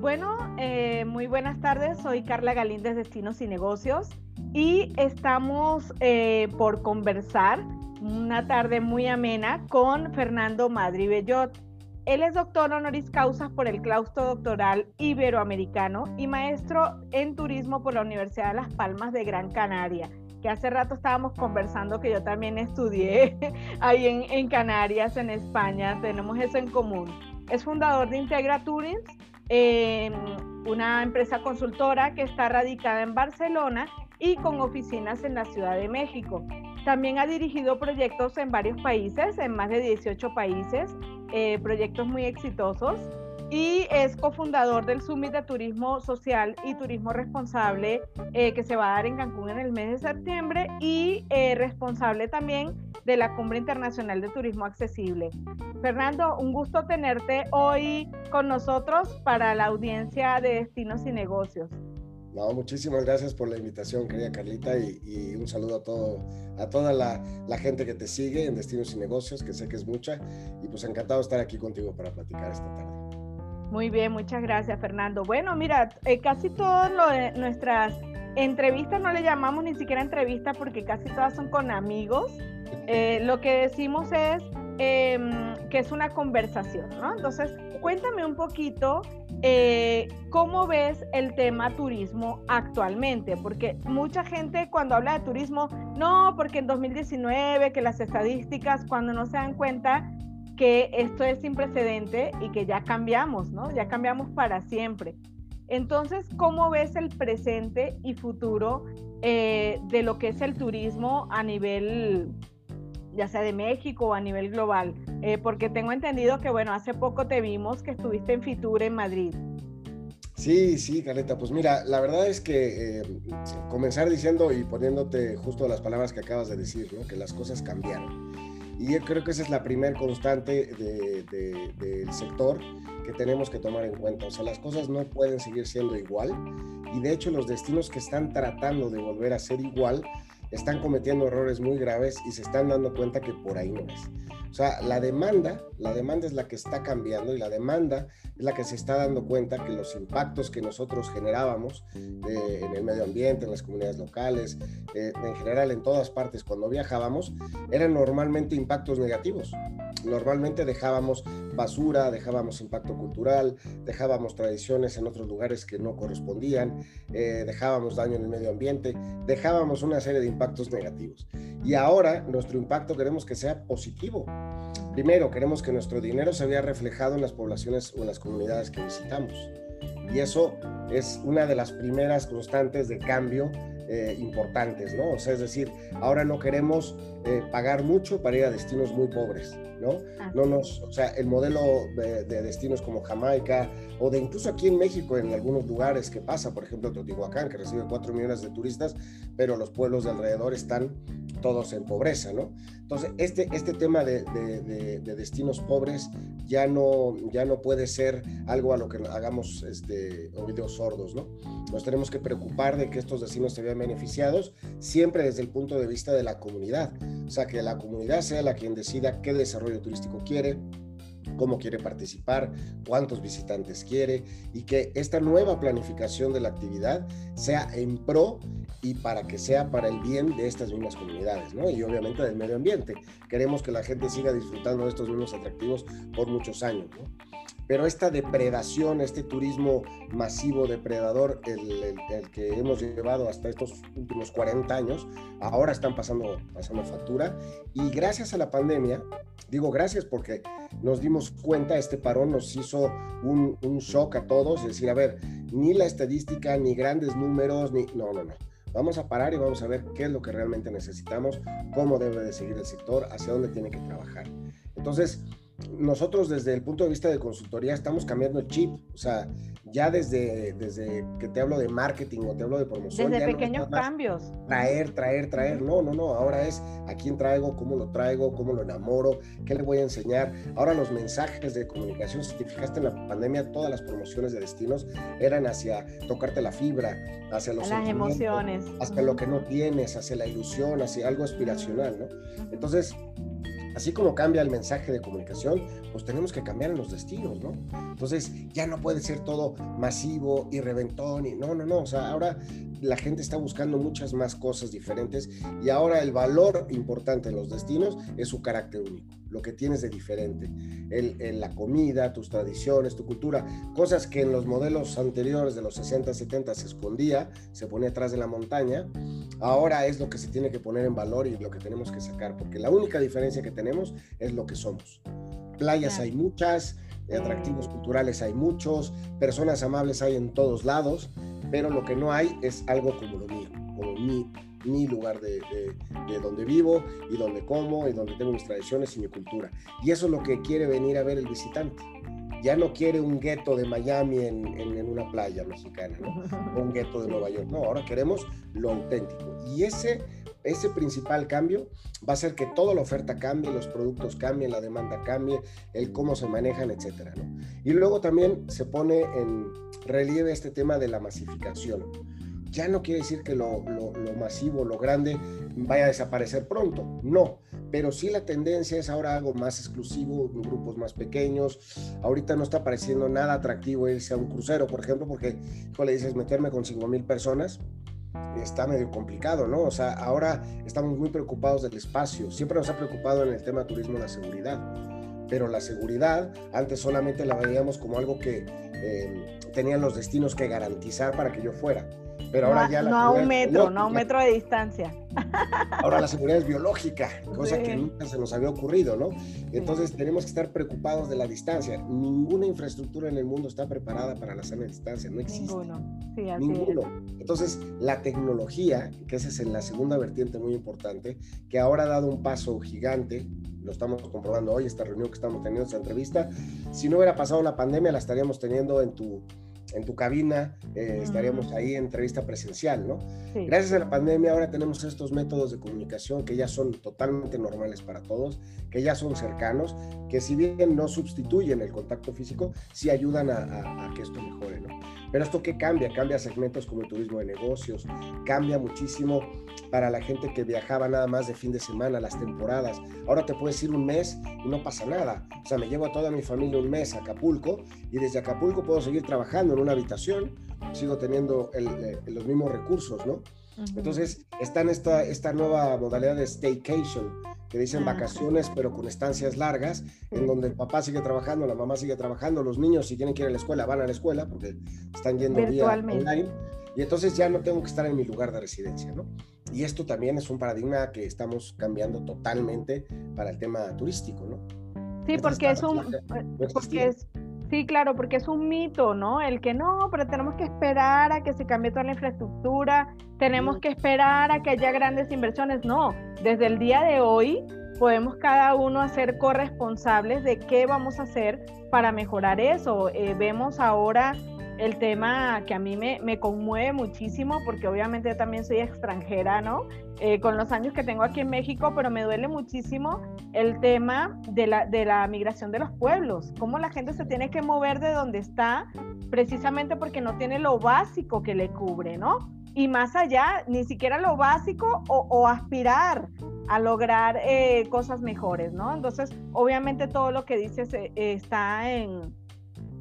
Bueno, eh, muy buenas tardes. Soy Carla Galíndez, Destinos y Negocios, y estamos eh, por conversar una tarde muy amena con Fernando Madri Bellot. Él es doctor honoris causa por el claustro doctoral iberoamericano y maestro en turismo por la Universidad de Las Palmas de Gran Canaria, que hace rato estábamos conversando que yo también estudié ahí en, Canarias, en España, tenemos eso en común. Es fundador de Integra Tourings eh, una empresa consultora que está radicada en Barcelona y con oficinas en la Ciudad de México. También ha dirigido proyectos en varios países, en más de 18 países, eh, proyectos muy exitosos y es cofundador del Summit de Turismo Social y Turismo Responsable eh, que se va a dar en Cancún en el mes de septiembre y eh, responsable también de la Cumbre Internacional de Turismo Accesible. Fernando, un gusto tenerte hoy con nosotros para la audiencia de Destinos y Negocios. No, muchísimas gracias por la invitación, querida Carlita, y, un saludo a, todo, a toda la, la, gente que te sigue en Destinos y Negocios, que sé que es mucha, y pues encantado de estar aquí contigo para platicar esta tarde. Muy bien, muchas gracias Fernando. Bueno, mira, eh, casi todas nuestras entrevistas no le llamamos ni siquiera entrevistas porque casi todas son con amigos. Eh, lo que decimos es em, que es una conversación, ¿no? Entonces, cuéntame un poquito eh, cómo ves el tema turismo actualmente, porque mucha gente cuando habla de turismo, no, porque en 2019, que las estadísticas, cuando no se dan cuenta, que esto es sin precedente y que ya cambiamos, ¿no? Ya cambiamos para siempre. Entonces, ¿cómo ves el presente y futuro eh, de lo que es el turismo a nivel, ya sea de México o a nivel global? Eh, porque tengo entendido que, bueno, hace poco te vimos que estuviste en Fitur en Madrid. Sí, sí, Carleta, pues mira, la verdad es que eh, comenzar diciendo y poniéndote justo las palabras que acabas de decir, ¿no? Que las cosas cambiaron. Y yo creo que esa es la primer constante del sector que tenemos que tomar en cuenta. O sea, las cosas no pueden seguir siendo igual y de hecho los destinos que están tratando de volver a ser igual están cometiendo errores muy graves y se están dando cuenta que por ahí no es. O sea, la demanda, la demanda es la que está cambiando y la demanda es la que se está dando cuenta que los impactos que nosotros generábamos eh, en el medio ambiente, en las comunidades locales, eh, en general en todas partes cuando viajábamos, eran normalmente impactos negativos. Normalmente dejábamos basura, dejábamos impacto cultural, dejábamos tradiciones en otros lugares que no correspondían, eh, dejábamos daño en el medio ambiente, dejábamos una serie de impactos negativos. Y ahora nuestro impacto queremos que sea positivo. Primero, queremos que nuestro dinero se vea reflejado en las poblaciones o en las comunidades que visitamos. Y eso es una de las primeras constantes de cambio eh, importantes, ¿no? O sea, es decir, ahora no queremos eh, pagar mucho para ir a destinos muy pobres, ¿no? No nos, o sea, el modelo de, destinos como Jamaica o de incluso aquí en México, en algunos lugares que pasa, por ejemplo, Teotihuacán, que recibe 4 millones de turistas, pero los pueblos de alrededor están todos en pobreza, ¿no? Entonces, este, este tema de, destinos pobres ya no, ya no puede ser algo a lo que hagamos este, oídos sordos, ¿no? Nos tenemos que preocupar de que estos destinos se vean beneficiados siempre desde el punto de vista de la comunidad. O sea, que la comunidad sea la quien decida qué desarrollo turístico quiere, cómo quiere participar, cuántos visitantes quiere y que esta nueva planificación de la actividad sea en pro y para que sea para el bien de estas mismas comunidades, ¿no? Y obviamente del medio ambiente. Queremos que la gente siga disfrutando de estos mismos atractivos por muchos años, ¿no? Pero esta depredación, este turismo masivo depredador, el, que hemos llevado hasta estos últimos 40 años, ahora están pasando, pasando factura. Y gracias a la pandemia, digo gracias porque nos dimos cuenta, este parón nos hizo un, un shock a todos, es decir, a ver, ni la estadística, ni grandes números, ni... No, no, no Vamos a parar y vamos a ver qué es lo que realmente necesitamos, cómo debe de seguir el sector, hacia dónde tiene que trabajar. Entonces, nosotros desde el punto de vista de consultoría estamos cambiando el chip, o sea, ya desde, desde que te hablo de marketing o te hablo de promoción. Desde pequeños cambios. Traer, traer, traer. No, no, no. Ahora es a quién traigo, cómo lo traigo, cómo lo enamoro, qué le voy a enseñar. Ahora los mensajes de comunicación, si te fijaste en la pandemia, todas las promociones de destinos eran hacia tocarte la fibra, hacia los las emociones. Hacia lo que no tienes, hacia la ilusión, hacia algo aspiracional, ¿no? Entonces, Así como cambia el mensaje de comunicación, pues tenemos que cambiar en los destinos, ¿no? Entonces ya no puede ser todo masivo y reventón y no, no, no. O sea, ahora la gente está buscando muchas más cosas diferentes y ahora el valor importante en los destinos es su carácter único, lo que tienes de diferente, el, la comida, tus tradiciones, tu cultura, cosas que en los modelos anteriores de los 60, 70 se escondía, se ponía atrás de la montaña, ahora es lo que se tiene que poner en valor y lo que tenemos que sacar, porque la única diferencia que tenemos es lo que somos. Playas hay muchas, atractivos culturales hay muchos, personas amables hay en todos lados, pero lo que no hay es algo como lo mío, como mi, mi lugar de, de, donde vivo y donde como y donde tengo mis tradiciones y mi cultura. Y eso es lo que quiere venir a ver el visitante. Ya no quiere un gueto de Miami en, en, una playa mexicana, ¿no? o un gueto de Nueva York. No, ahora queremos lo auténtico. Y ese ese principal cambio va a ser que toda la oferta cambie, los productos cambien, la demanda cambie, el cómo se manejan, etcétera. Y luego también se pone en relieve este tema de la masificación. Ya no quiere decir que lo, masivo, lo grande, vaya a desaparecer pronto, no, pero sí la tendencia es ahora algo más exclusivo, grupos más pequeños. Ahorita no está pareciendo nada atractivo irse a un crucero, por ejemplo, porque, le dices, meterme con 5 mil personas, está medio complicado, ¿no? O sea, ahora estamos muy preocupados del espacio. Siempre nos ha preocupado en el tema turismo la seguridad. Pero la seguridad antes solamente la veíamos como algo que eh, tenían los destinos que garantizar para que yo fuera. Pero ahora ya la no a un metro, no a un metro de distancia. Ahora la seguridad es biológica, cosa que nunca se nos había ocurrido, ¿no? Entonces tenemos que estar preocupados de la distancia. Ninguna infraestructura en el mundo está preparada para la sana distancia, no existe. Ninguno. Sí, así Ninguno. Entonces la tecnología, que esa es en la segunda vertiente muy importante, que ahora ha dado un paso gigante, lo estamos comprobando hoy, esta reunión que estamos teniendo, esta entrevista, si no hubiera pasado la pandemia, la estaríamos teniendo en tu en tu cabina, eh, estaríamos ahí en entrevista presencial, ¿no? Gracias a la pandemia ahora tenemos estos métodos de comunicación que ya son totalmente normales para todos, que ya son cercanos, que si bien no sustituyen el contacto físico, sí ayudan a, a que esto mejore, ¿no? Pero esto qué cambia? Cambia segmentos como el turismo de negocios, cambia muchísimo para la gente que viajaba nada más de fin de semana, las temporadas. Ahora te puedes ir un mes y no pasa nada. O sea, me llevo a toda mi familia un mes a Acapulco y desde Acapulco puedo seguir trabajando en una habitación, sigo teniendo eh, los mismos recursos, ¿no? Entonces, está en esta, esta nueva modalidad de staycation, que dicen ah, vacaciones, pero con estancias largas, en donde el papá sigue trabajando, la mamá sigue trabajando, los niños si tienen que ir a la escuela van a la escuela porque están yendo vía online. Y entonces ya no tengo que estar en mi lugar de residencia, ¿no? Y esto también es un paradigma que estamos cambiando totalmente para el tema turístico, ¿no? Sí, porque es un... porque es, Sí, claro, porque es un mito, ¿no? El que no, pero tenemos que esperar a que se cambie toda la infraestructura, tenemos que esperar a que haya grandes inversiones. No, desde el día de hoy podemos cada uno hacer corresponsables de qué vamos a hacer para mejorar eso. Eh, vemos ahora el tema que a mí me, me, conmueve muchísimo, porque obviamente yo también soy extranjera, ¿no? Eh, con los años que tengo aquí en México, pero me duele muchísimo el tema de la, de la migración de los pueblos, cómo la gente se tiene que mover de donde está, precisamente porque no tiene lo básico que le cubre, ¿no? Y más allá, ni siquiera lo básico o, o aspirar a lograr eh, cosas mejores, ¿no? Entonces, obviamente todo lo que dices eh, está en,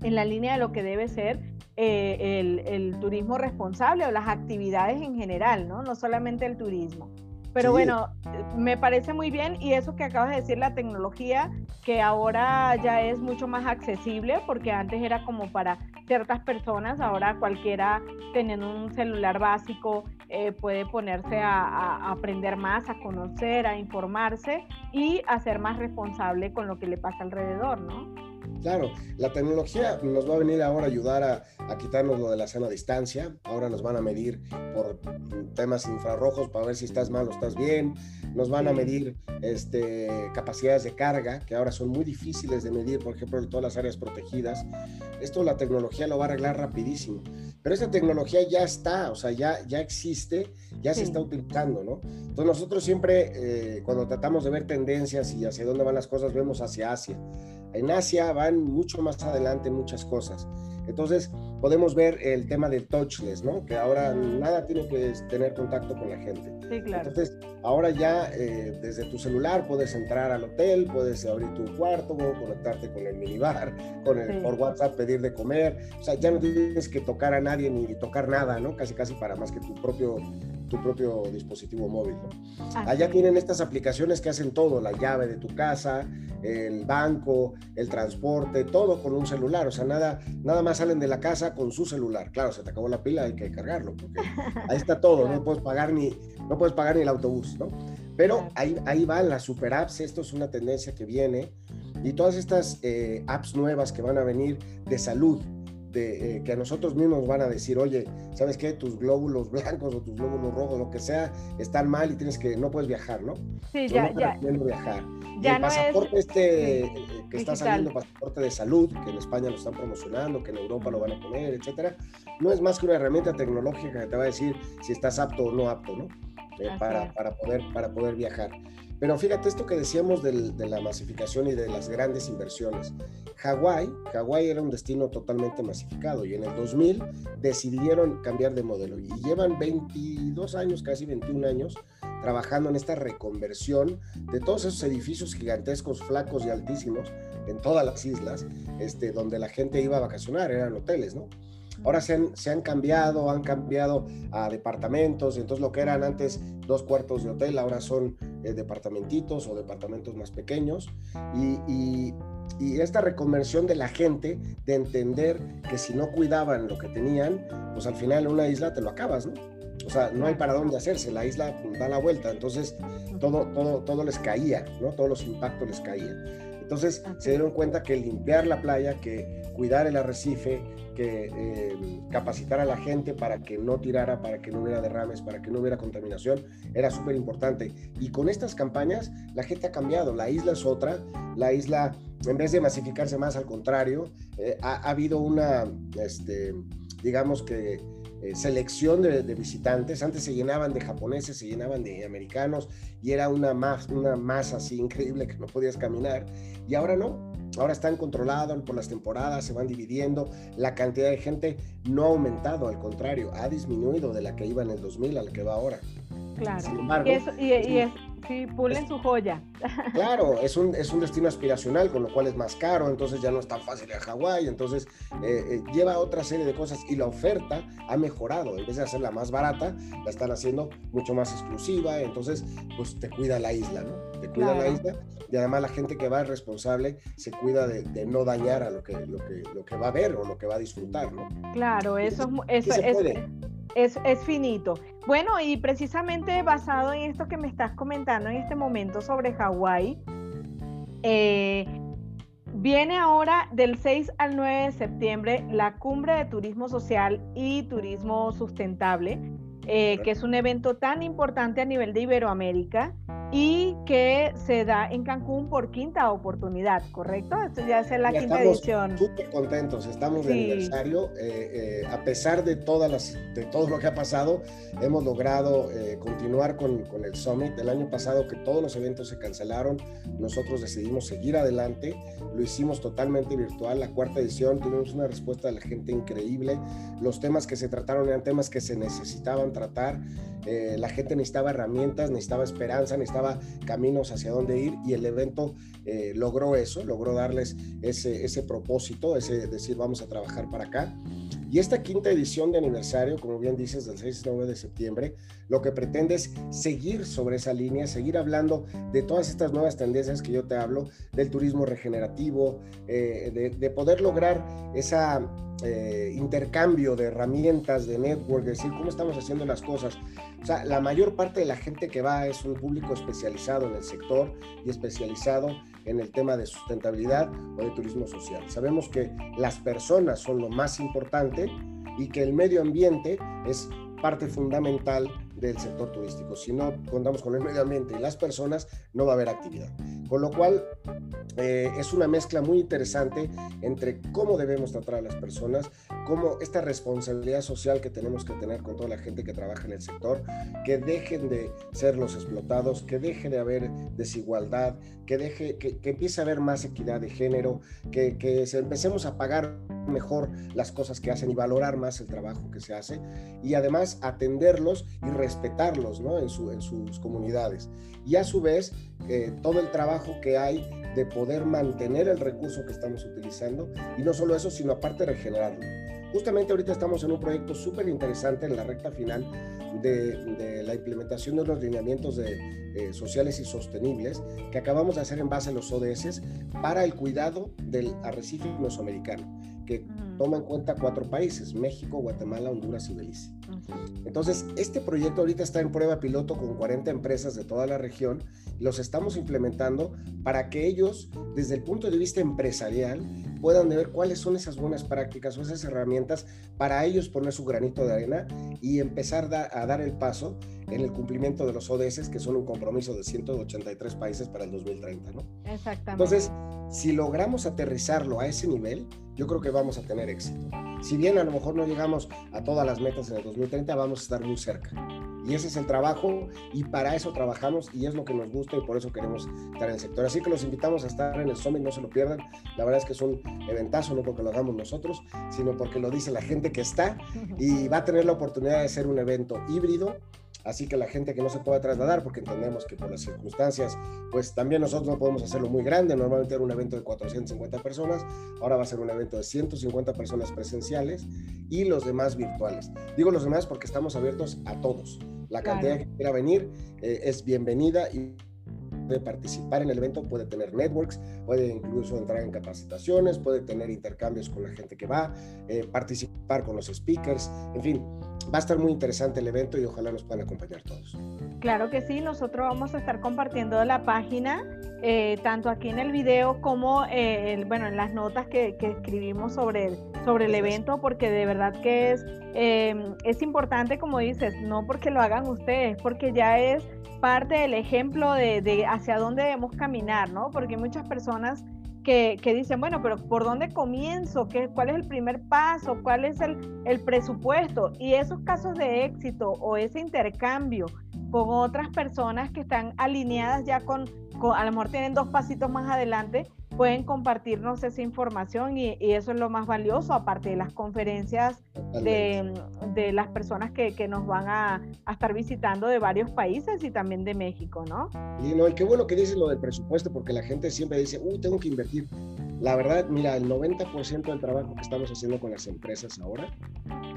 en la línea de lo que debe ser eh, el, turismo responsable o las actividades en general, ¿no? No solamente el turismo. Pero bueno, me parece muy bien y eso que acabas de decir, la tecnología, que ahora ya es mucho más accesible, porque antes era como para ciertas personas, ahora cualquiera teniendo un celular básico eh, puede ponerse a, a, aprender más, a conocer, a informarse y a ser más responsable con lo que le pasa alrededor, ¿no? Claro, la tecnología nos va a venir ahora a ayudar a, quitarnos lo de la sana distancia. Ahora nos van a medir por temas infrarrojos para ver si estás mal o estás bien. Nos van a medir este, capacidades de carga, que ahora son muy difíciles de medir, por ejemplo, en todas las áreas protegidas. Esto la tecnología lo va a arreglar rapidísimo. Pero esa tecnología ya está, o sea, ya, ya existe, ya se está utilizando, ¿no? Entonces nosotros siempre, eh, cuando tratamos de ver tendencias y hacia dónde van las cosas, vemos hacia Asia. En Asia va van mucho más adelante en muchas cosas. Entonces, podemos ver el tema del touchless, ¿no? Que ahora nada tiene que tener contacto con la gente. Sí, claro. Entonces, ahora ya eh, desde tu celular puedes entrar al hotel, puedes abrir tu cuarto, conectarte con el minibar, con el, por WhatsApp pedir de comer. O sea, ya no tienes que tocar a nadie ni tocar nada, ¿no? Casi, casi para más que tu propio tu propio dispositivo móvil. Allá tienen estas aplicaciones que hacen todo, la llave de tu casa, el banco, el transporte, todo con un celular. O sea, nada, nada más salen de la casa con su celular. Claro, se te acabó la pila, hay que cargarlo, porque ahí está todo, no puedes pagar ni, no puedes pagar ni el autobús, ¿no? Pero ahí, ahí van las super apps, esto es una tendencia que viene, y todas estas eh, apps nuevas que van a venir de salud, de, eh, que a nosotros mismos van a decir, oye, ¿sabes qué? Tus glóbulos blancos o tus glóbulos rojos, lo que sea, están mal y tienes que, no puedes viajar, ¿no? Sí, ya, ya. viajar. Ya el pasaporte este eh, que está saliendo, pasaporte de salud, que en España lo están promocionando, que en Europa lo van a poner, etcétera, no es más que una herramienta tecnológica que te va a decir si estás apto o no apto, ¿no? Eh, para, para, poder, para poder viajar. Pero fíjate esto que decíamos de la masificación y de las grandes inversiones. Hawái, Hawái era un destino totalmente masificado y en el 2000 decidieron cambiar de modelo y llevan 22 años, casi 21 años, trabajando en esta reconversión de todos esos edificios gigantescos, flacos y altísimos en todas las islas, este, donde la gente iba a vacacionar, eran hoteles, ¿no? Ahora se han, se han cambiado, han cambiado a departamentos, entonces lo que eran antes dos cuartos de hotel ahora son eh, departamentitos o departamentos más pequeños y, y, y, esta reconversión de la gente de entender que si no cuidaban lo que tenían, pues al final una isla te lo acabas, ¿no? O sea, no hay para dónde hacerse, la isla da la vuelta, entonces todo, todo, todo les caía, ¿no? Todos los impactos les caían. Entonces se dieron cuenta que limpiar la playa, que cuidar el arrecife, que eh, capacitar a la gente para que no tirara, para que no hubiera derrames, para que no hubiera contaminación, era súper importante. Y con estas campañas la gente ha cambiado, la isla es otra, la isla en vez de masificarse más, al contrario, eh, ha, ha, habido una, este, digamos que eh, selección de, visitantes. Antes se llenaban de japoneses, se llenaban de americanos y era una, más, una masa así increíble que no podías caminar. Y ahora no, ahora están controlados por las temporadas, se van dividiendo. La cantidad de gente no ha aumentado, al contrario, ha disminuido de la que iba en el 2000 a la que va ahora. Claro. Sin embargo, y, es, Sí, pulen su joya. Claro, es un, es un destino aspiracional, con lo cual es más caro, entonces ya no es tan fácil ir a Hawái, entonces eh, eh, lleva otra serie de cosas y la oferta ha mejorado, en vez de hacerla más barata, la están haciendo mucho más exclusiva, entonces pues te cuida la isla, ¿no? Te cuida la isla y además la gente que va es responsable, se cuida de, no dañar a lo que, lo, que, lo que va a ver o lo que va a disfrutar, ¿no? Claro, eso, eso, es, es, es, finito. Bueno, y precisamente basado en esto que me estás comentando en este momento sobre Hawái, eh, viene ahora del 6 al 9 de septiembre la cumbre de turismo social y turismo sustentable, eh, que es un evento tan importante a nivel de Iberoamérica y que se da en Cancún por quinta oportunidad, ¿correcto? Esto ya es la quinta edición. Súper contentos, estamos de aniversario. Eh, eh, a pesar de, todas las, de todo lo que ha pasado, hemos logrado eh, continuar con, con, el Summit. El año pasado que todos los eventos se cancelaron, nosotros decidimos seguir adelante. Lo hicimos totalmente virtual. La cuarta edición tuvimos una respuesta de la gente increíble. Los temas que se trataron eran temas que se necesitaban tratar. La gente necesitaba herramientas, necesitaba esperanza, necesitaba caminos hacia dónde ir y el evento eh, logró eso, logró darles ese, ese propósito, ese decir vamos a trabajar para acá. Y esta quinta edición de aniversario, como bien dices, del 6 y 9 de septiembre, lo que pretende es seguir sobre esa línea, seguir hablando de todas estas nuevas tendencias que yo te hablo, del turismo regenerativo, eh, de, de, poder lograr ese eh, intercambio de herramientas, de network, decir, cómo estamos haciendo las cosas. O sea, la mayor parte de la gente que va es un público especializado en el sector y especializado en el tema de sustentabilidad o de turismo social. Sabemos que las personas son lo más importante y que el medio ambiente es parte fundamental del sector turístico. Si no contamos con el medio ambiente y las personas, no va a haber actividad. Con lo cual, eh, es una mezcla muy interesante entre cómo debemos tratar a las personas, cómo esta responsabilidad social que tenemos que tener con toda la gente que trabaja en el sector, que dejen de ser los explotados, que deje de haber desigualdad, que, deje, que, empiece a haber más equidad de género, que, que se empecemos a pagar mejor las cosas que hacen y valorar más el trabajo que se hace y además atenderlos y respetarlos ¿no? en, su, en sus comunidades. Y a su vez, eh, todo el trabajo que hay de poder mantener el recurso que estamos utilizando y no solo eso, sino aparte regenerarlo. Justamente ahorita estamos en un proyecto súper interesante en la recta final de, la implementación de los lineamientos de, eh, sociales y sostenibles que acabamos de hacer en base a los ODS para el cuidado del arrecife mesoamericano que toma en cuenta cuatro países, México, Guatemala, Honduras y Belice. Entonces, este proyecto ahorita está en prueba piloto con 40 empresas de toda la región los estamos implementando para que ellos, desde el punto de vista empresarial, puedan ver cuáles son esas buenas prácticas o esas herramientas para ellos poner su granito de arena y empezar a dar el paso en el cumplimiento de los ODS, que son un compromiso de 183 países para el 2030, ¿no? Exactamente. Entonces, si logramos aterrizarlo a ese nivel, yo creo que vamos a tener éxito. Si bien a lo mejor no llegamos a todas las metas en el 2030, vamos a estar muy cerca. Y ese es el trabajo y para eso trabajamos y es lo que nos gusta y por eso queremos estar en el sector. Así que los invitamos a estar en el Summit, no se lo pierdan. La verdad es que es un eventazo, no porque lo hagamos nosotros, sino porque lo dice la gente que está y va a tener la oportunidad de ser un evento híbrido Así que la gente que no se pueda trasladar, porque entendemos que por las circunstancias, pues también nosotros no podemos hacerlo muy grande. Normalmente era un evento de 450 personas, ahora va a ser un evento de 150 personas presenciales y los demás virtuales. Digo los demás porque estamos abiertos a todos. La cantidad que quiera venir eh, es bienvenida y puede participar en el evento, puede tener networks, puede incluso entrar en capacitaciones, puede tener intercambios con la gente que va, eh, participar con los speakers, en fin, va a estar muy interesante el evento y ojalá nos puedan acompañar todos. Claro que sí, nosotros vamos a estar compartiendo la página, eh, tanto aquí en el video como eh, bueno, en las notas que, escribimos sobre el, sobre el evento, porque de verdad que es, em, es importante, como dices, no porque lo hagan ustedes, porque ya es parte del ejemplo de, de hacia dónde debemos caminar, ¿no? Porque muchas personas que, dicen, bueno, pero ¿por dónde comienzo? ¿Qué, ¿Cuál es el primer paso? ¿Cuál es el, el presupuesto? Y esos casos de éxito o ese intercambio con otras personas que están alineadas ya con, con, a lo mejor tienen dos pasitos más adelante, pueden compartirnos esa información y, eso es lo más valioso, aparte de las conferencias de, de, las personas que, que nos van a, a, estar visitando de varios países y también de México, ¿no? Y no, y qué bueno que dices lo del presupuesto, porque la gente siempre dice, uy, tengo que invertir. La verdad, mira, el 90% del trabajo que estamos haciendo con las empresas ahora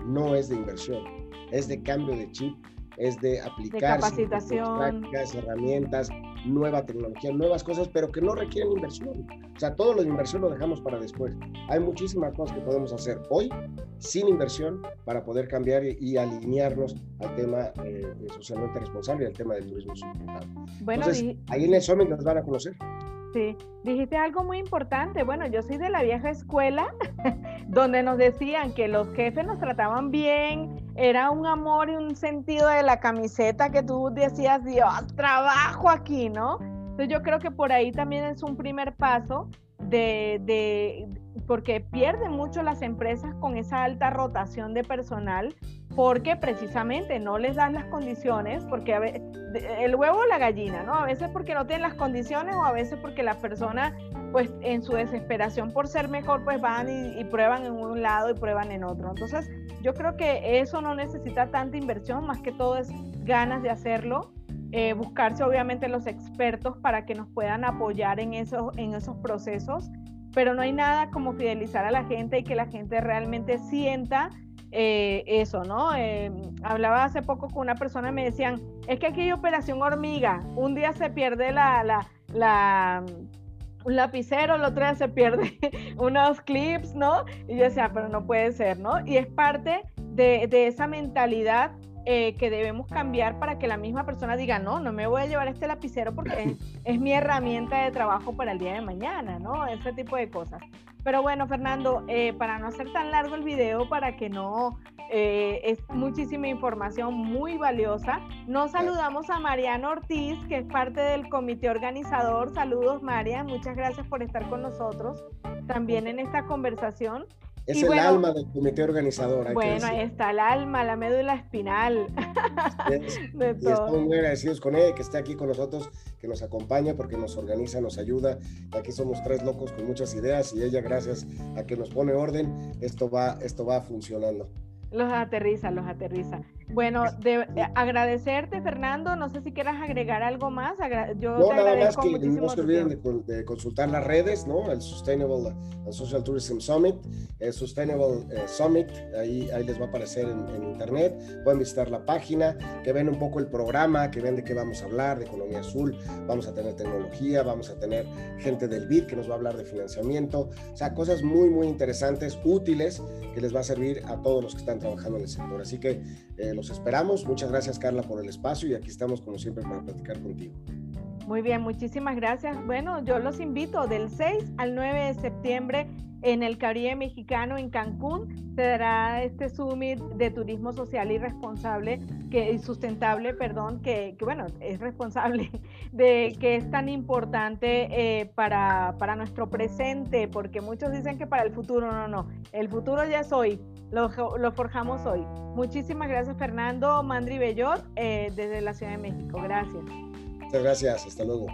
no es de inversión, es de cambio de chip, es de aplicar prácticas, herramientas, nueva tecnología, nuevas cosas, pero que no requieren inversión. O sea, todo lo de inversión lo dejamos para después. Hay muchísimas cosas que podemos hacer hoy sin inversión para poder cambiar y, alinearnos al tema eh, socialmente responsable y al tema del turismo sustentable. Bueno, Entonces, ahí en el Summit nos van a conocer. Sí, dijiste algo muy importante. Bueno, yo soy de la vieja escuela, donde nos decían que los jefes nos trataban bien, era un amor y un sentido de la camiseta que tú decías, Dios, trabajo aquí, ¿no? Entonces yo creo que por ahí también es un primer paso de, de, porque pierden mucho las empresas con esa alta rotación de personal, porque precisamente no les dan las condiciones, porque el huevo o la gallina, ¿no? A veces porque no tienen las condiciones o a veces porque la persona, pues en su desesperación por ser mejor, pues van y, prueban en un lado y prueban en otro. Entonces, yo creo que eso no necesita tanta inversión, más que todo es ganas de hacerlo. Eh, buscarse obviamente los expertos para que nos puedan apoyar en esos, en esos procesos, pero no hay nada como fidelizar a la gente y que la gente realmente sienta eh, eso, ¿no? Eh, hablaba hace poco con una persona y me decían, es que aquí hay operación hormiga, un día se pierde la un lapicero, el otro día se pierde unos clips, ¿no? Y yo decía, pero no puede ser, ¿no? Y es parte de, de esa mentalidad eh, que debemos cambiar para que la misma persona diga, no, no me voy a llevar este lapicero porque es, mi herramienta de trabajo para el día de mañana, ¿no? Ese tipo de cosas. Pero bueno, Fernando, eh, para no hacer tan largo el video, para que no, eh, es muchísima información muy valiosa, nos saludamos a Mariano Ortiz, que es parte del comité organizador. Saludos, María, muchas gracias por estar con nosotros también en esta conversación. Es el alma del comité organizador. bueno, ahí está el alma, la médula espinal. y estamos muy agradecidos con ella, que esté aquí con nosotros, que nos acompaña porque nos organiza, nos ayuda. Aquí somos tres locos con muchas ideas y ella, gracias a que nos pone orden, esto va, esto va funcionando. Los aterriza, los aterriza. Bueno, de, eh, agradecerte, Fernando. No sé si quieras agregar algo más. yo no, nada más que no se olviden de, consultar las redes, ¿no? El Sustainable Social Tourism Summit, el Sustainable eh, Summit, ahí, ahí les va a aparecer en, internet. Pueden visitar la página, que ven un poco el programa, que ven de qué vamos a hablar, de economía azul. Vamos a tener tecnología, vamos a tener gente del BID que nos va a hablar de financiamiento. O sea, cosas muy, muy interesantes, útiles, que les va a servir a todos los que están trabajando en el sector. Así que eh, los esperamos. Muchas gracias, Carla, por el espacio y aquí estamos, como siempre, para platicar contigo. Muy bien, muchísimas gracias. Bueno, yo los invito del 6 al 9 de septiembre en el Caribe Mexicano, en Cancún, se dará este summit de turismo social y responsable, que, sustentable, perdón, que, bueno, es responsable, de que es tan importante eh, para, para nuestro presente, porque muchos dicen que para el futuro, no, no, el futuro ya es hoy, lo, forjamos hoy. Muchísimas gracias, Fernando Mandri Bellot, eh, desde la Ciudad de México. Gracias. Muchas gracias, hasta luego.